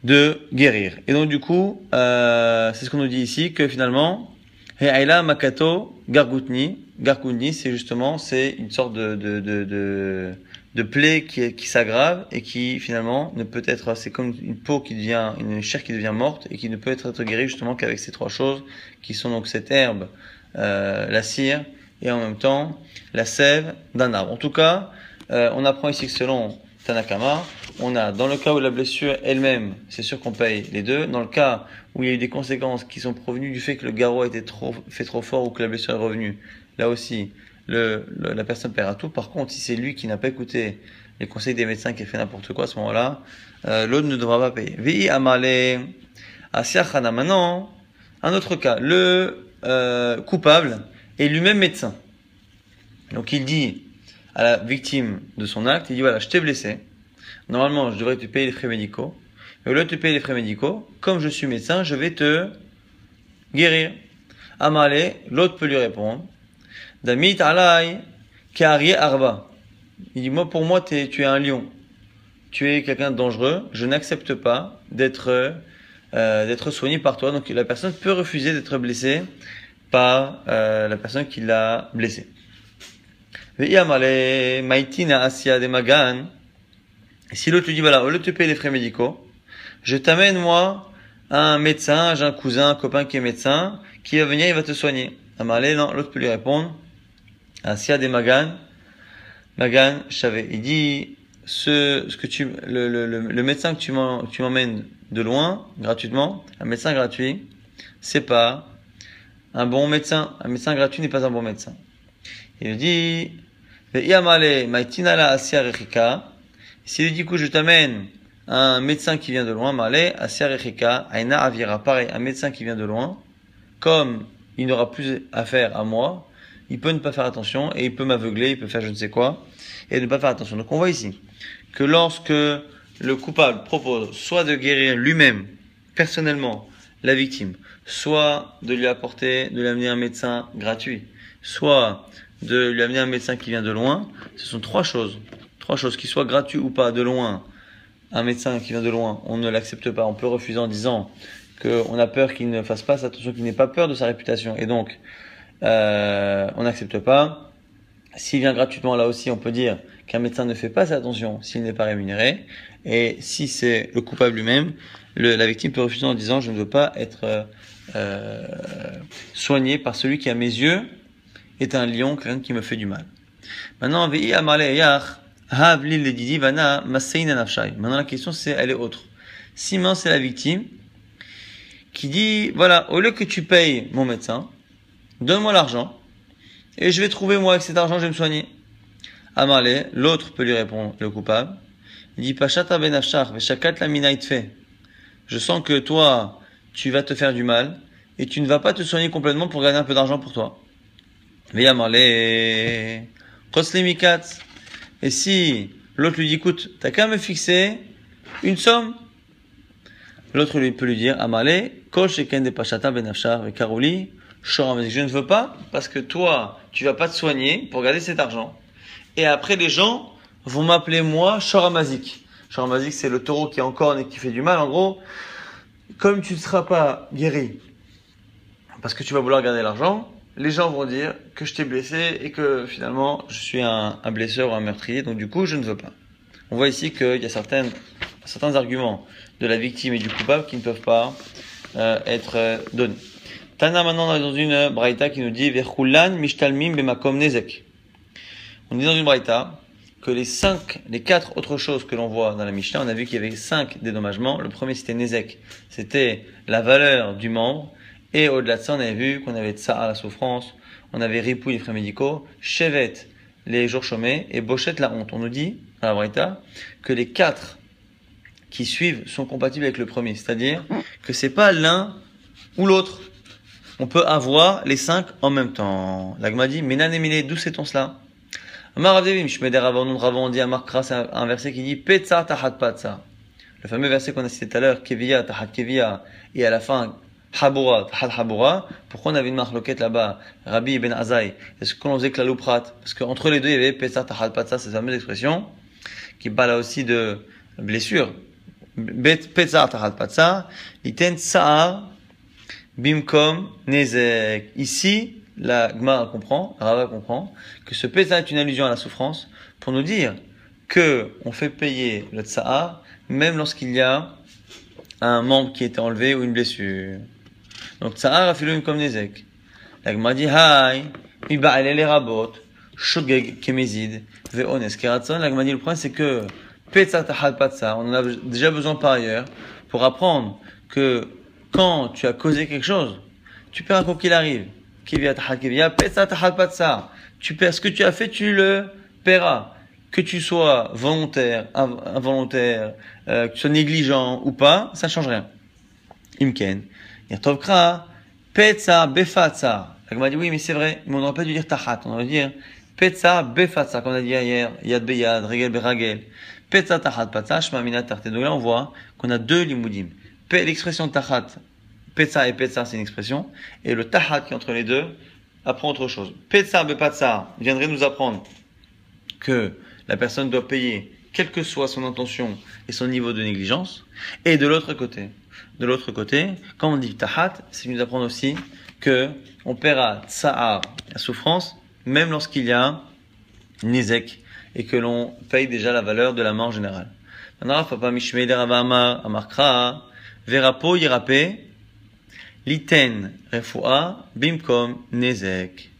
de guérir. Et donc du coup, euh, c'est ce qu'on nous dit ici, que finalement, He'aila Makato Gargutni, Gargutni, c'est justement, c'est une sorte de, de, de, de, de plaie qui, qui s'aggrave et qui finalement ne peut être, c'est comme une peau qui devient, une chair qui devient morte et qui ne peut être, guérie justement qu'avec ces trois choses, qui sont donc cette herbe, euh, la cire et en même temps la sève d'un arbre. En tout cas, euh, on apprend ici que selon Tanakama, on a dans le cas où la blessure elle-même, c'est sûr qu'on paye les deux. Dans le cas où il y a eu des conséquences qui sont provenues du fait que le garrot a été trop, fait trop fort ou que la blessure est revenue, là aussi, la personne paiera tout. Par contre, si c'est lui qui n'a pas écouté les conseils des médecins qui a fait n'importe quoi à ce moment-là, euh, l'autre ne devra pas payer. Vi amale asiachana. Maintenant, un autre cas, le euh, coupable est lui-même médecin. Donc il dit à la victime de son acte, il dit voilà, je t'ai blessé, normalement je devrais te payer les frais médicaux, mais au lieu de te payer les frais médicaux, comme je suis médecin, je vais te guérir. Amale, l'autre peut lui répondre, Damit alay, arba. Il dit, moi, pour moi, es, tu es un lion. Tu es quelqu'un de dangereux. Je n'accepte pas d'être, euh, soigné par toi. Donc, la personne peut refuser d'être blessée par euh, la personne qui l'a blessé. Si l'autre lui dit, voilà, au lieu de te payer les frais médicaux, je t'amène, moi, un médecin, j'ai un cousin, un copain qui est médecin, qui va venir, il va te soigner. Amalé, non, l'autre peut lui répondre, Asia des Magan, Magan Chavé. Il dit, ce, ce que tu, le, le, le, médecin que tu m'emmènes de loin, gratuitement, un médecin gratuit, c'est pas un bon médecin. Un médecin gratuit n'est pas un bon médecin. Il dit, si lui dit, coup, je t'amène un médecin qui vient de loin, Malé, Aina Avira, pareil, un médecin qui vient de loin, comme il n'aura plus affaire à moi, il peut ne pas faire attention et il peut m'aveugler, il peut faire je ne sais quoi et ne pas faire attention. Donc on voit ici que lorsque le coupable propose soit de guérir lui-même, personnellement, la victime, soit de lui apporter, de lui amener un médecin gratuit, soit de lui amener un médecin qui vient de loin, ce sont trois choses. Trois choses, qui soient gratuits ou pas, de loin, un médecin qui vient de loin, on ne l'accepte pas, on peut refuser en disant qu'on a peur qu'il ne fasse pas attention, qu'il n'ait pas peur de sa réputation, et donc euh, on n'accepte pas. S'il vient gratuitement, là aussi, on peut dire qu'un médecin ne fait pas attention s'il n'est pas rémunéré. Et si c'est le coupable lui-même, la victime peut refuser en disant je ne veux pas être euh, soigné par celui qui, à mes yeux, est un lion, quelqu'un qui me fait du mal. Maintenant, Maintenant la question c'est, elle est autre. Si c'est la victime qui dit, voilà, au lieu que tu payes mon médecin, donne-moi l'argent, et je vais trouver moi avec cet argent, je vais me soigner. Amalé, l'autre peut lui répondre, le coupable. Il dit, Pachata ben la fait. Je sens que toi, tu vas te faire du mal, et tu ne vas pas te soigner complètement pour gagner un peu d'argent pour toi. Amalé, Et si l'autre lui dit, écoute, t'as qu'à me fixer une somme. L'autre lui peut lui dire, Amalé, Kol Sheken de Pachata ben et Karoli, je ne veux pas parce que toi, tu vas pas te soigner pour garder cet argent. Et après, les gens vont m'appeler moi Shoramazik. Shoramazik, c'est le taureau qui est encore et qui fait du mal. En gros, comme tu ne seras pas guéri parce que tu vas vouloir garder l'argent, les gens vont dire que je t'ai blessé et que finalement je suis un, blesseur ou un meurtrier, donc du coup je ne veux pas. On voit ici qu'il y a certaines, certains arguments de la victime et du coupable qui ne peuvent pas euh, être euh, donnés. Tana maintenant dans une braïta qui nous dit mishtalmim bemakom nezek. On dit dans une braïta que les cinq, les quatre autres choses que l'on voit dans la Mishnah, on a vu qu'il y avait cinq dédommagements. Le premier c'était nezek, c'était la valeur du membre. Et au-delà de ça, on avait vu qu'on avait à la souffrance, on avait ripou les frais médicaux, chevet les jours chômés et bochette la honte. On nous dit dans la braïta que les quatre qui suivent sont compatibles avec le premier, c'est-à-dire que c'est pas l'un ou l'autre on peut avoir les cinq en même temps. L'agma dit, Menan Emile, d'où sait-on cela? Un verset qui dit, Petza tahat patza. Le fameux verset qu'on a cité tout à l'heure, Kevia tahat kevia, et à la fin, Habura, tahat habura. Pourquoi on avait une marloquette là-bas, Rabbi Ben Azai Est-ce qu'on faisait que la louprat? Parce qu'entre les deux, il y avait Petza tahat patza, cette fameuse expression, qui parle aussi de blessure. Petza tahat patza, iten tsa'ar, Bimkom Nezek. Ici, la Gmara comprend, Rava comprend, que ce Pesa est une allusion à la souffrance pour nous dire que on fait payer le Tsahar même lorsqu'il y a un membre qui est enlevé ou une blessure. Donc Tsahar a comme Nezek. La Gmara dit Hai, mi rabot, shogeg kemezid, ve'ones keratson. La Gmara dit le point c'est que Petsa tahal patsa, on en a déjà besoin par ailleurs pour apprendre que quand tu as causé quelque chose, tu perds quoi qu'il arrive. Tu perds ce que tu as fait, tu le paieras. Que tu sois volontaire, involontaire, euh, que tu sois négligent ou pas, ça ne change rien. Imken. Yatovkra, petsa befatsa. La dit oui, mais c'est vrai, mais on n'aurait pas dû dire tahat, on aurait dû dire petsa befatsa, comme on a dit hier, yad beyad, regel beragel. Petsa tahat patsa, shma minat Donc là, on voit qu'on a deux limoudim l'expression tahat, petsa et petsa, c'est une expression, et le tahat qui est entre les deux apprend autre chose. Petsa bepatsa viendrait nous apprendre que la personne doit payer quelle que soit son intention et son niveau de négligence. Et de l'autre côté, de l'autre côté, quand on dit tahat, c'est nous apprendre aussi que on paiera tsa'ar, la souffrance, même lorsqu'il y a nizek, et que l'on paye déjà la valeur de la mort générale. Verapo yirape, liten refoua, bimkom nezek.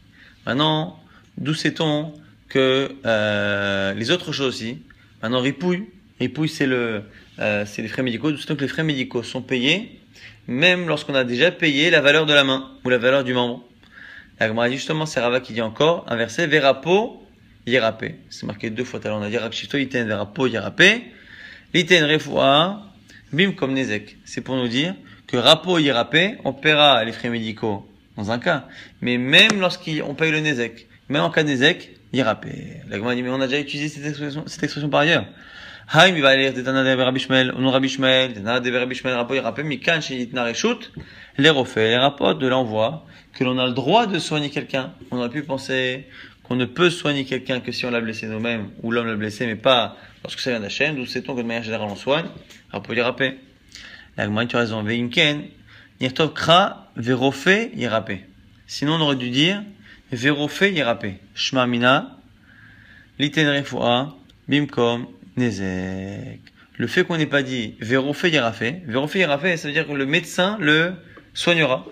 Maintenant, d'où sait-on que euh, les autres choses aussi? Maintenant, ripouille. Ripouille, c'est le, euh, les frais médicaux. Donc les frais médicaux sont payés, même lorsqu'on a déjà payé la valeur de la main ou la valeur du membre? La dit justement, c'est Rava qui dit encore un verset, verapo, yérapé. C'est marqué deux fois. Alors on a dit rakshito, iten, verapo, yérapé. L'iten refoua, bim comme nezek. C'est pour nous dire que rapo, yérapé, on paiera les frais médicaux dans un cas. Mais même lorsqu'on paye le nezek, même en cas de nezek, yérapé. La dit, mais on a déjà utilisé cette expression, cette expression par ailleurs. Haïm, il va aller de Tana de Rabbi Shmuel, non Rabbi Shmuel, Tana de Rabbi Shmuel, Rapo Yérapé, Mikan, Shinitna les refait, les rapports de l'envoi, que l'on a le droit de soigner quelqu'un. On aurait pu penser qu'on ne peut soigner quelqu'un que si on l'a blessé nous-mêmes, ou l'homme l'a blessé, mais pas lorsque ça vient d'Hachem, d'où sait-on que de manière générale on soigne? Rapo Yérapé. La tu as raison, Veimken, Nirtov Kra, Verofé, Yérapé. Sinon, on aurait dû dire, Verofé, Yérapé. Shma Mina, Bimkom, Nezek. Le fait qu'on n'ait pas dit Vérofé Yerafé, Vérofé Yerafé, ça veut dire que le médecin le soignera.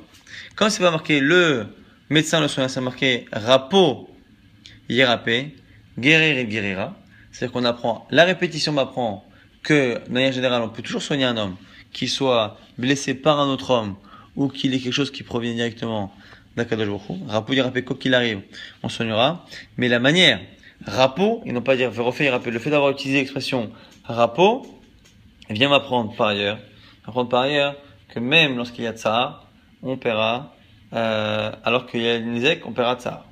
Quand c'est pas marqué le médecin le soignera, c'est marqué Rapo Yerapé, Guérir guérira. C'est-à-dire qu'on apprend, la répétition m'apprend que, de manière générale, on peut toujours soigner un homme qui soit blessé par un autre homme ou qu'il ait quelque chose qui provient directement d'Akadosh Rapo Yerapé, quoi qu'il arrive, on soignera. Mais la manière Rapo, et non pas dire refaire rappel. Le fait d'avoir utilisé l'expression rapo vient m'apprendre par ailleurs, apprendre par ailleurs que même lorsqu'il y a tsar, on paiera, euh, alors qu'il y a nizek, on paiera tsar.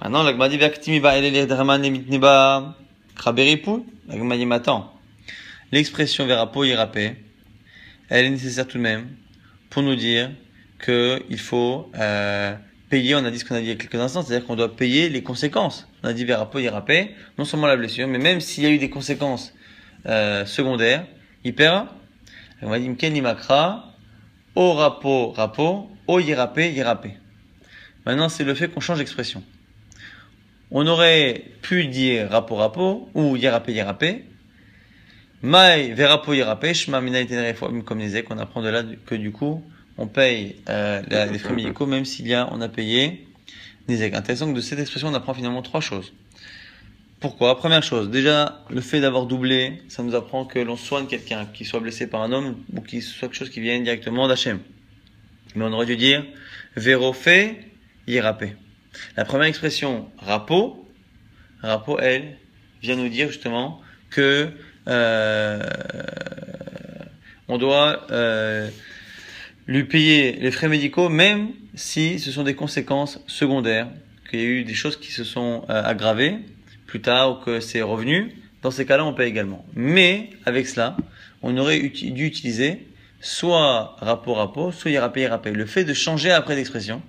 Maintenant, la dit vaktimi va. La dit. L'expression verapo irapé, elle est nécessaire tout de même pour nous dire que il faut euh, payer, on a dit ce qu'on a dit il y a quelques instants, c'est-à-dire qu'on doit payer les conséquences. On a dit verapo, irapé, non seulement la blessure, mais même s'il y a eu des conséquences euh, secondaires, il paiera. On va dire Mken Makra, o rapo, rapo, o yirapé, yirapé. Maintenant, c'est le fait qu'on change d'expression. On aurait pu dire rapo, rapo, ou yirapé, yirapé. Mai, verapo, yirapé, shma mina comme disait, qu'on apprend de là que du coup, on paye euh, les frais médicaux même s'il y a, on a payé des Intéressant que de cette expression, on apprend finalement trois choses. Pourquoi? Première chose, déjà, le fait d'avoir doublé, ça nous apprend que l'on soigne quelqu'un, qui soit blessé par un homme ou qui soit quelque chose qui vient directement d'Hachem. Mais on aurait dû dire vérofé, yérapé. La première expression, rapo, rapo, elle, vient nous dire justement que euh, on doit euh, lui payer les frais médicaux, même si ce sont des conséquences secondaires, qu'il y a eu des choses qui se sont euh, aggravées plus tard ou que c'est revenu. Dans ces cas-là, on paye également. Mais avec cela, on aurait dû utiliser soit rapport rapport, soit payer rappel. Le fait de changer après d'expression,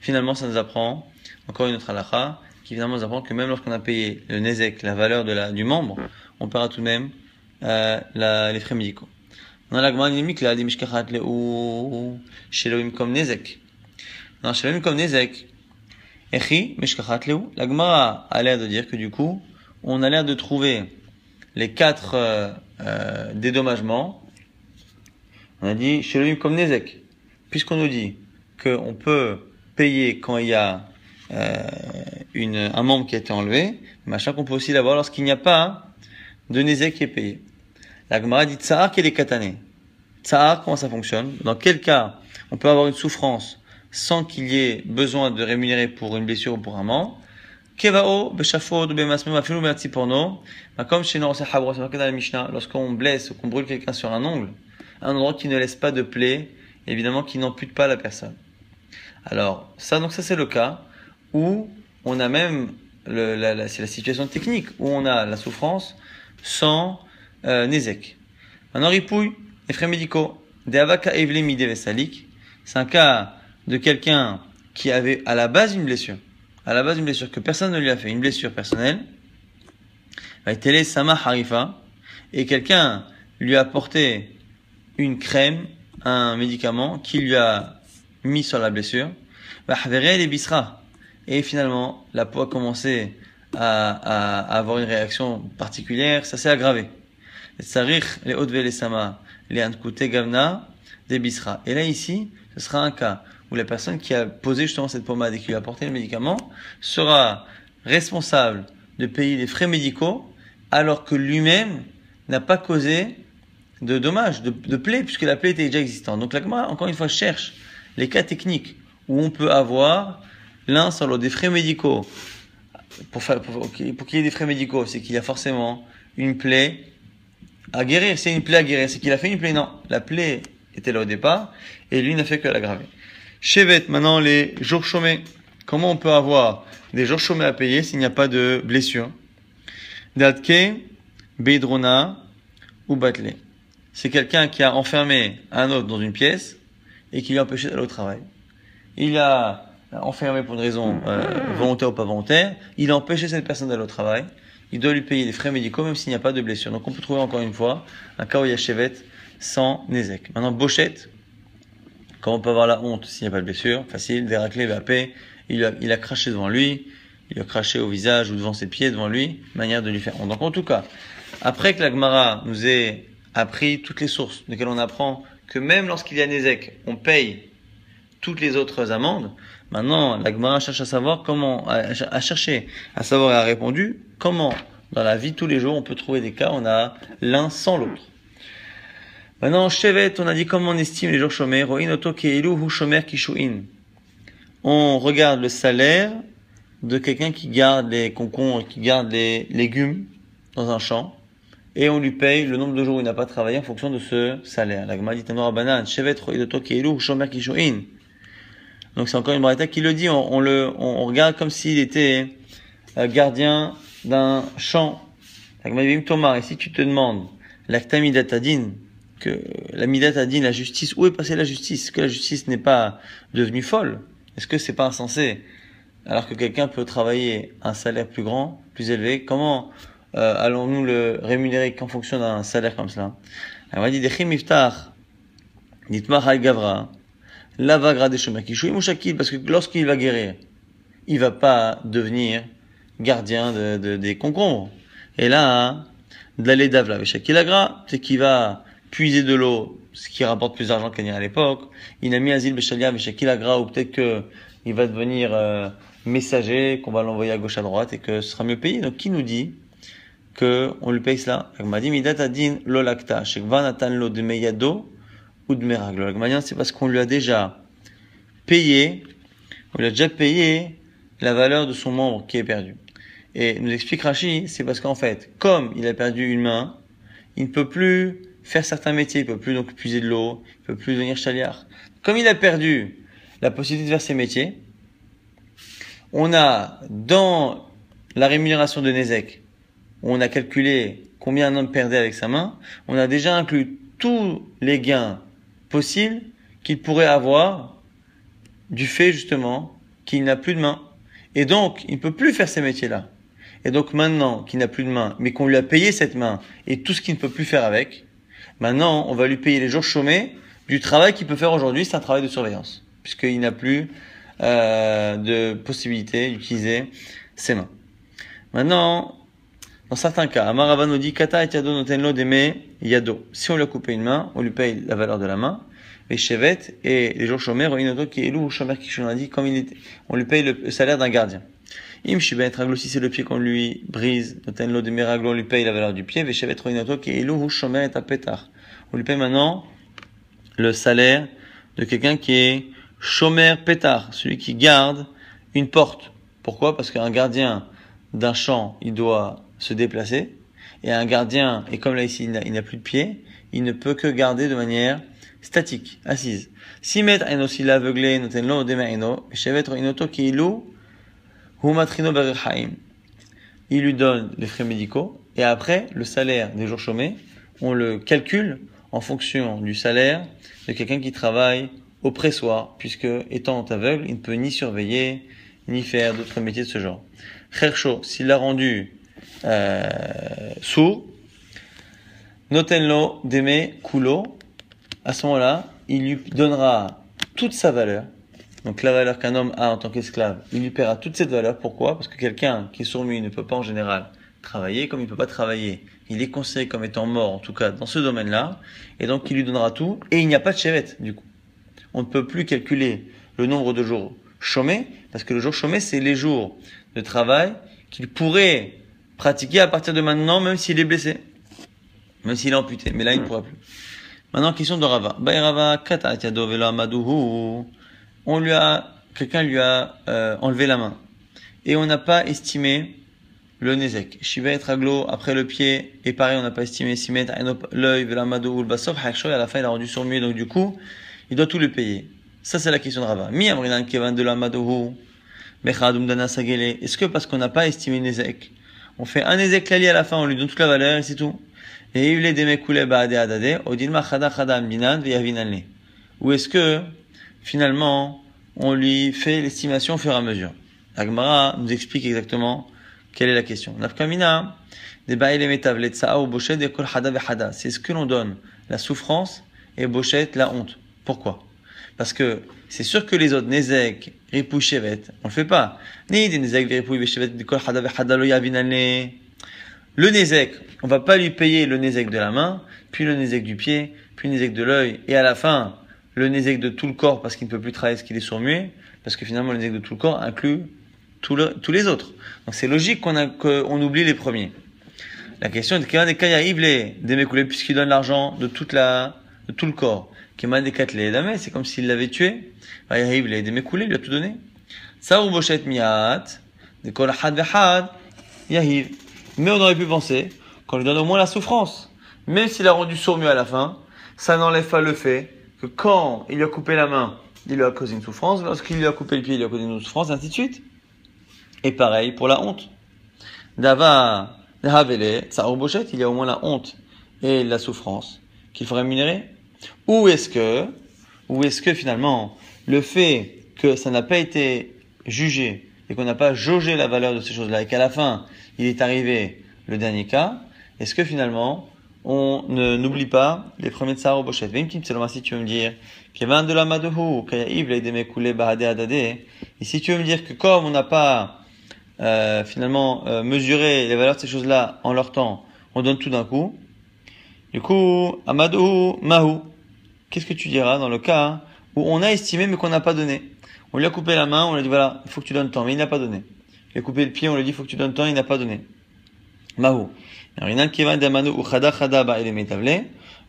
finalement, ça nous apprend encore une autre halakha qui finalement nous apprend que même lorsqu'on a payé le nezek, la valeur de la, du membre, on paiera tout de même euh, la, les frais médicaux. On a la Gemara dynamique là, dit Mishkachat le ou Sheloim comme Nezek. Non, Sheloim comme Nezek. Echi, Mishkachat le ou. La Gemara a l'air de dire que du coup, on a l'air de trouver les quatre euh, euh, dédommagements. On a dit Sheloim comme Nezek. Puisqu'on nous dit qu'on peut quand il y a euh, une, un membre qui a été enlevé, machin qu'on peut aussi l'avoir lorsqu'il n'y a pas de Nezek qui est payé. La Gemara dit Tsahar quel est katané. Tsahar, comment ça fonctionne? Dans quel cas on peut avoir une souffrance sans qu'il y ait besoin de rémunérer pour une blessure ou pour un membre? Kevao, Beshafod, Bemasmem, Afilou, Merci Porno. Comme chez nous, c'est marqué dans la Mishnah, lorsqu'on blesse ou qu'on brûle quelqu'un sur un ongle, un endroit qui ne laisse pas de plaie, évidemment qui n'ampute pas la personne. Alors, ça, donc ça c'est le cas où on a même, le, la, c'est la situation technique, où on a la souffrance sans euh, Nezek. Maintenant, ripouille, les frais médicaux. Deavaka Evlemi Devesalik, c'est un cas de quelqu'un qui avait à la base une blessure. À la base une blessure que personne ne lui a fait, une blessure personnelle. Télé Sama Harifa, et quelqu'un lui a apporté une crème, un médicament qui lui a mis sur la blessure. Et finalement, la peau a commencé à, avoir une réaction particulière, ça s'est aggravé. Et là, ici, ce sera un cas où la personne qui a posé justement cette pommade et qui lui a apporté le médicament sera responsable de payer les frais médicaux alors que lui-même n'a pas causé de dommages, de, de plaie, puisque la plaie était déjà existante. Donc la encore une fois, cherche les cas techniques où on peut avoir l'un sur l'autre des frais médicaux. Pour, faire, pour, qu'il y ait des frais médicaux, c'est qu'il y a forcément une plaie à guérir. C'est une plaie à guérir. C'est qu'il a fait une plaie. Non, la plaie était là au départ et lui n'a fait que l'aggraver. Chevet, maintenant les jours chômés. Comment on peut avoir des jours chômés à payer s'il n'y a pas de blessure? Datke, Bedrona ou Batlé. C'est quelqu'un qui a enfermé un autre dans une pièce et qui empêché d'aller au travail. Il a enfermé pour une raison euh, volontaire ou pas volontaire. Il a empêché cette personne d'aller au travail. Il doit lui payer des frais médicaux même s'il n'y a pas de blessure. Donc on peut trouver encore une fois un cas où il y a chevet sans Nézek. Maintenant, Bochette, quand on peut avoir la honte s'il n'y a pas de blessure, facile, déraclé, VAP, il a, il a craché devant lui, il a craché au visage ou devant ses pieds devant lui, manière de lui faire honte. Donc en tout cas, après que la Gemara nous ait appris toutes les sources desquelles on apprend que même lorsqu'il y a Nézek, on paye toutes les autres amendes, maintenant la Gemara cherche à savoir comment, à, chercher à savoir et a répondu comment dans la vie tous les jours on peut trouver des cas où on a l'un sans l'autre. Maintenant, Chevet, on a dit comment on estime les jours chômés. On regarde le salaire de quelqu'un qui garde les concombres, qui garde les légumes dans un champ, et on lui paye le nombre de jours où il n'a pas travaillé en fonction de ce salaire. La Gemara dit banane, Chevet, Donc c'est encore une braïta qui le dit, on, le, on, regarde comme s'il était euh, gardien d'un champ. La Gemara dit, et si tu te demandes, l'actamidatadine, que la Midat a dit la justice, où est passée la justice? Que la justice n'est pas devenue folle? Est-ce que c'est pas insensé? Alors que quelqu'un peut travailler un salaire plus grand, plus élevé, comment euh, allons-nous le rémunérer qu'en fonction d'un salaire comme cela On va dire dites-moi Hal Gavra, l'avagra des parce que lorsqu'il va guérir, il va pas devenir gardien de, de des concombres. Et là, d'aller d'avla avec Shakilagra, c'est qu'il va puiser de l'eau, ce qui rapporte plus d'argent qu'il l'époque. Il a mis Azil Beshalia Beshakilagra, ou peut-être que il va devenir euh, messager, qu'on va l'envoyer à gauche à droite et que ce sera mieux payé. Donc qui nous dit que on lui paye cela m'a dit Midat Adin Lolakta, Shekvan Lo de Meyado ou de Meraglo. c'est parce qu'on lui a déjà payé, on lui a déjà payé la valeur de son membre qui est perdu. Et nous explique Rashi, c'est parce qu'en fait, comme il a perdu une main, il ne peut plus faire certains métiers, il peut plus donc puiser de l'eau, il peut plus devenir chaliard. Comme il a perdu la possibilité de faire ses métiers, on a dans la rémunération de Nezek, où on a calculé combien un homme perdait avec sa main, on a déjà inclus tous les gains possibles qu'il pourrait avoir du fait justement qu'il n'a plus de main. Et donc, il ne peut plus faire ces métiers-là. Et donc maintenant qu'il n'a plus de main, mais qu'on lui a payé cette main et tout ce qu'il ne peut plus faire avec, Maintenant, on va lui payer les jours chômés du travail qu'il peut faire aujourd'hui, c'est un travail de surveillance, puisqu'il n'a plus euh, de possibilité d'utiliser ses mains. Maintenant, dans certains cas, Amarava nous dit Kata et Yado notenlo deme Yado. Si on lui a coupé une main, on lui paye la valeur de la main. Les chevettes et les jours chômés, qui est loup, chômeur qui dit, comme il était, on lui paye le salaire d'un gardien. Im shibet raglo, si c'est le pied qu'on lui brise, noten de meraglo, on lui paye la valeur du pied, veshevet roinato, qui est hu shomer et pétard. On lui paye maintenant le salaire de quelqu'un qui est shomer pétard, celui qui garde une porte. Pourquoi? Parce qu'un gardien d'un champ, il doit se déplacer, et un gardien, et comme là ici, il n'a plus de pied, il ne peut que garder de manière statique, assise. Si un aussi l'aveuglé, qui il lui donne les frais médicaux et après, le salaire des jours chômés, on le calcule en fonction du salaire de quelqu'un qui travaille au pressoir, puisque étant aveugle, il ne peut ni surveiller, ni faire d'autres métiers de ce genre. S'il l'a rendu sourd, notenlo deme kulo, à ce moment-là, il lui donnera toute sa valeur, donc la valeur qu'un homme a en tant qu'esclave, il lui paiera toute cette valeur. Pourquoi? Parce que quelqu'un qui est sourd-muet ne peut pas en général travailler. Comme il ne peut pas travailler, il est considéré comme étant mort, en tout cas dans ce domaine-là. Et donc il lui donnera tout. Et il n'y a pas de chevette, du coup. On ne peut plus calculer le nombre de jours chômés, parce que le jour chômé, c'est les jours de travail qu'il pourrait pratiquer à partir de maintenant, même s'il est blessé, même s'il est amputé. Mais là, il ne pourra plus. Maintenant, question de Rava. Rava, on lui a, quelqu'un lui a euh, enlevé la main. Et on n'a pas estimé le nezek. Shiva et raglo, après le pied, et pareil, on n'a pas estimé si mettre l'œil, velamado le bassof, à la fin, il a rendu sourd-muet, donc du coup, il doit tout le payer. Ça, c'est la question de Rava. Mi amrinan. Est-ce que parce qu'on n'a pas estimé nezek, on fait un lali à la fin, on lui donne toute la valeur et c'est tout? Et il est demekoule baade adade, odilma chada chada veyavinanle. Ou est-ce que, finalement, on lui fait l'estimation au fur et à mesure? Agmara nous explique exactement quelle est la question. Nafkamina, des hada C'est ce que l'on donne, la souffrance et bochet, la honte. Pourquoi? Parce que c'est sûr que les autres, nezek, ripou, shevet, on le fait pas. Le nezek, on va pas lui payer le nezek de la main, puis le nezek du pied, puis le nezek de l'œil, et à la fin, le nezek de tout le corps parce qu'il ne peut plus travailler ce qu'il est sourd-muet, parce que finalement le nezek de tout le corps inclut tous les autres. Donc c'est logique qu'on oublie les premiers. La question est qu'il des a des démécoulé puisqu'il donne l'argent de toute la, de tout le corps. Qu'il des les c'est comme s'il l'avait tué. des démécoulé, il lui a tout donné. Miat, yahiv. Mais on aurait pu penser qu'on lui donne au moins la souffrance. Même s'il a rendu sourd mieux à la fin, ça n'enlève pas le fait que quand il lui a coupé la main, il lui a causé une souffrance, lorsqu'il lui a coupé le pied, il lui a causé une souffrance, ainsi de suite. Et pareil pour la honte. Dava, Havele, Bochet, il y a au moins la honte et la souffrance qu'il faut rémunérer. Ou est-ce que, ou est-ce que finalement, le fait que ça n'a pas été jugé et qu'on n'a pas jaugé la valeur de ces choses-là et qu'à la fin, il est arrivé le dernier cas, est-ce que finalement, on ne n'oublie pas les premiers de Sarah Bochet. si tu veux me dire, de la et si tu veux me dire que comme on n'a pas euh, finalement euh, mesurer les valeurs de ces choses-là en leur temps, on donne tout d'un coup. Du coup, Amadou Mahou, qu'est-ce que tu diras dans le cas où on a estimé mais qu'on n'a pas donné? On lui a coupé la main, on lui a dit voilà, il faut que tu donnes temps, mais il n'a pas donné. Il a coupé le pied, on lui a dit il faut que tu donnes temps, il n'a pas donné. Mahou.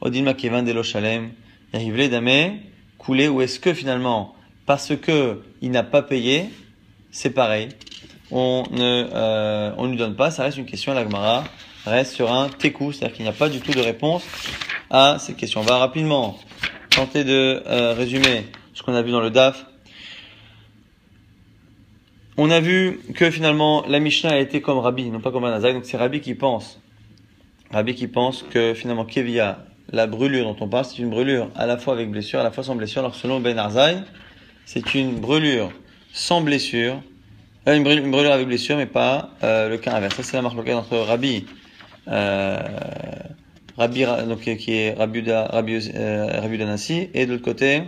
Odilma Kevan de Shalem, Yahivle Dame, coulé, ou est-ce que finalement, parce que il n'a pas payé, c'est pareil, on ne euh, on lui donne pas, ça reste une question à l'Agmara, reste sur un teku, c'est-à-dire qu'il n'y a pas du tout de réponse à cette question. On va rapidement tenter de euh, résumer ce qu'on a vu dans le DAF. On a vu que finalement la Mishnah a été comme Rabbi, non pas comme Anazak, donc c'est Rabbi qui pense. Rabbi qui pense que finalement Kevia, la brûlure dont on parle, c'est une brûlure à la fois avec blessure, à la fois sans blessure. Alors selon Ben Arzai, c'est une brûlure sans blessure, euh, une, brûlure, avec blessure, mais pas euh, le cas inverse. Ça, c'est la marque locale entre Rabbi, Rabbi donc, qui est Rabbi, Rabbi, euh, et de l'autre côté,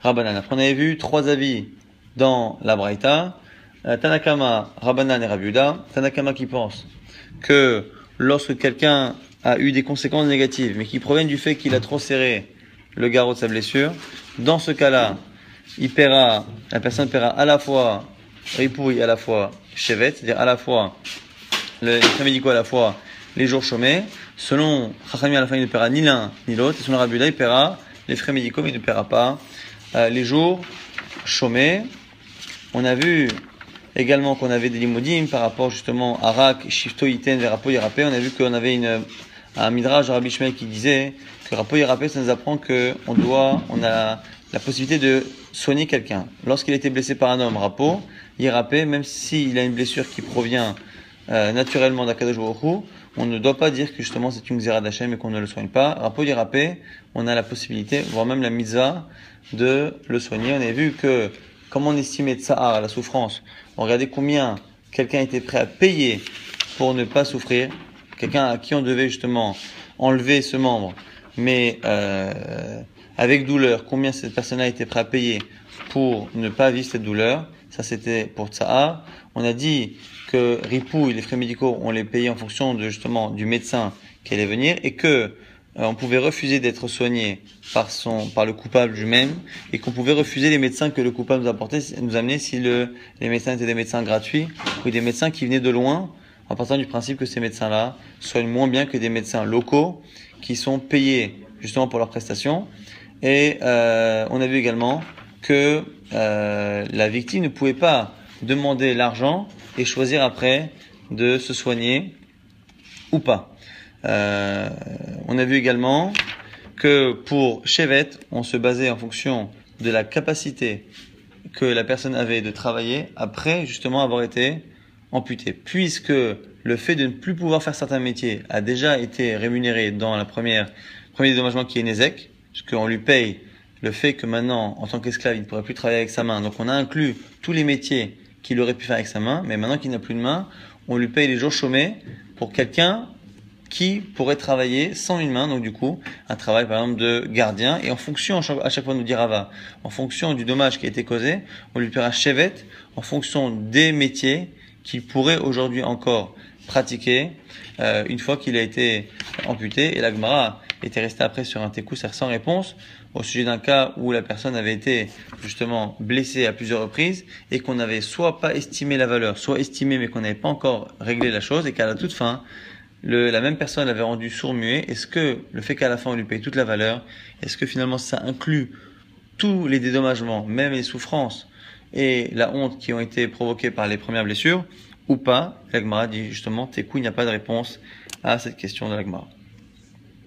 Rabbanan. Après, on avait vu trois avis dans la Braïta. Euh, Tanakama, Rabbanan et Rabiuda. Tanakama qui pense que lorsque quelqu'un a eu des conséquences négatives, mais qui proviennent du fait qu'il a trop serré le garrot de sa blessure, dans ce cas-là, il paiera, la personne paiera à la fois ripouille à la fois chevet, c'est-à-dire à la fois frais médicaux à la fois les jours chômés. Selon Chachami, fin, il ne paiera ni l'un ni l'autre. Et selon Rabuda, il paiera les frais médicaux, mais il ne paiera pas euh, les jours chômés. On a vu également qu'on avait des limodim par rapport justement à Rak, Shifto, Iten, Verapo, Yerapé. On a vu qu'on avait un midrash Rabbi Shmei qui disait que Rapo, Yerapé, ça nous apprend qu'on doit, on a la possibilité de soigner quelqu'un. Lorsqu'il a été blessé par un homme, Rapo, Yerapé, même s'il a une blessure qui provient euh, naturellement d'Akadosh Baruch on ne doit pas dire que justement c'est une xéra d'Hachem et qu'on ne le soigne pas. Rapport Yerapé, on a la possibilité, voire même la mitzvah, de le soigner. On a vu que, comme on estimait Tsahar, la souffrance, on regardait combien quelqu'un était prêt à payer pour ne pas souffrir, quelqu'un à qui on devait justement enlever ce membre, mais euh, avec douleur, combien cette personne-là était prêt à payer pour ne pas vivre cette douleur? Ça, c'était pour Tsahar. On a dit que Ripou et les frais médicaux, on les payait en fonction de, justement du médecin qui allait venir et que euh, on pouvait refuser d'être soigné par son, par le coupable lui-même, et qu'on pouvait refuser les médecins que le coupable nous apportait, nous amenait si le, les médecins étaient des médecins gratuits ou des médecins qui venaient de loin, en partant du principe que ces médecins-là soignent moins bien que des médecins locaux qui sont payés justement pour leurs prestations. Et euh, on a vu également que euh, la victime ne pouvait pas demander l'argent et choisir après de se soigner ou pas. Euh, on a vu également que pour Chevet, on se basait en fonction de la capacité que la personne avait de travailler après justement avoir été amputé. Puisque le fait de ne plus pouvoir faire certains métiers a déjà été rémunéré dans la premier dédommagement qui est Nezek, puisqu'on lui paye le fait que maintenant, en tant qu'esclave, il ne pourrait plus travailler avec sa main. Donc on a inclus tous les métiers qu'il aurait pu faire avec sa main, mais maintenant qu'il n'a plus de main, on lui paye les jours chômés pour quelqu'un qui pourrait travailler sans une main, donc du coup, un travail par exemple de gardien, et en fonction, à chaque fois nous dit Rava, en fonction du dommage qui a été causé, on lui paiera chevet en fonction des métiers qu'il pourrait aujourd'hui encore pratiquer euh, une fois qu'il a été amputé. Et la Gemara était restée après sur un técousser sans réponse au sujet d'un cas où la personne avait été justement blessée à plusieurs reprises et qu'on n'avait soit pas estimé la valeur, soit estimé mais qu'on n'avait pas encore réglé la chose et qu'à la toute fin, la même personne l'avait rendu sourd-muet. Est-ce que le fait qu'à la fin on lui paye toute la valeur, est-ce que finalement ça inclut tous les dédommagements, même les souffrances et la honte qui ont été provoquées par les premières blessures ou pas? L'Agmara dit justement, Tekou, il n'y a pas de réponse à cette question de l'Agmara.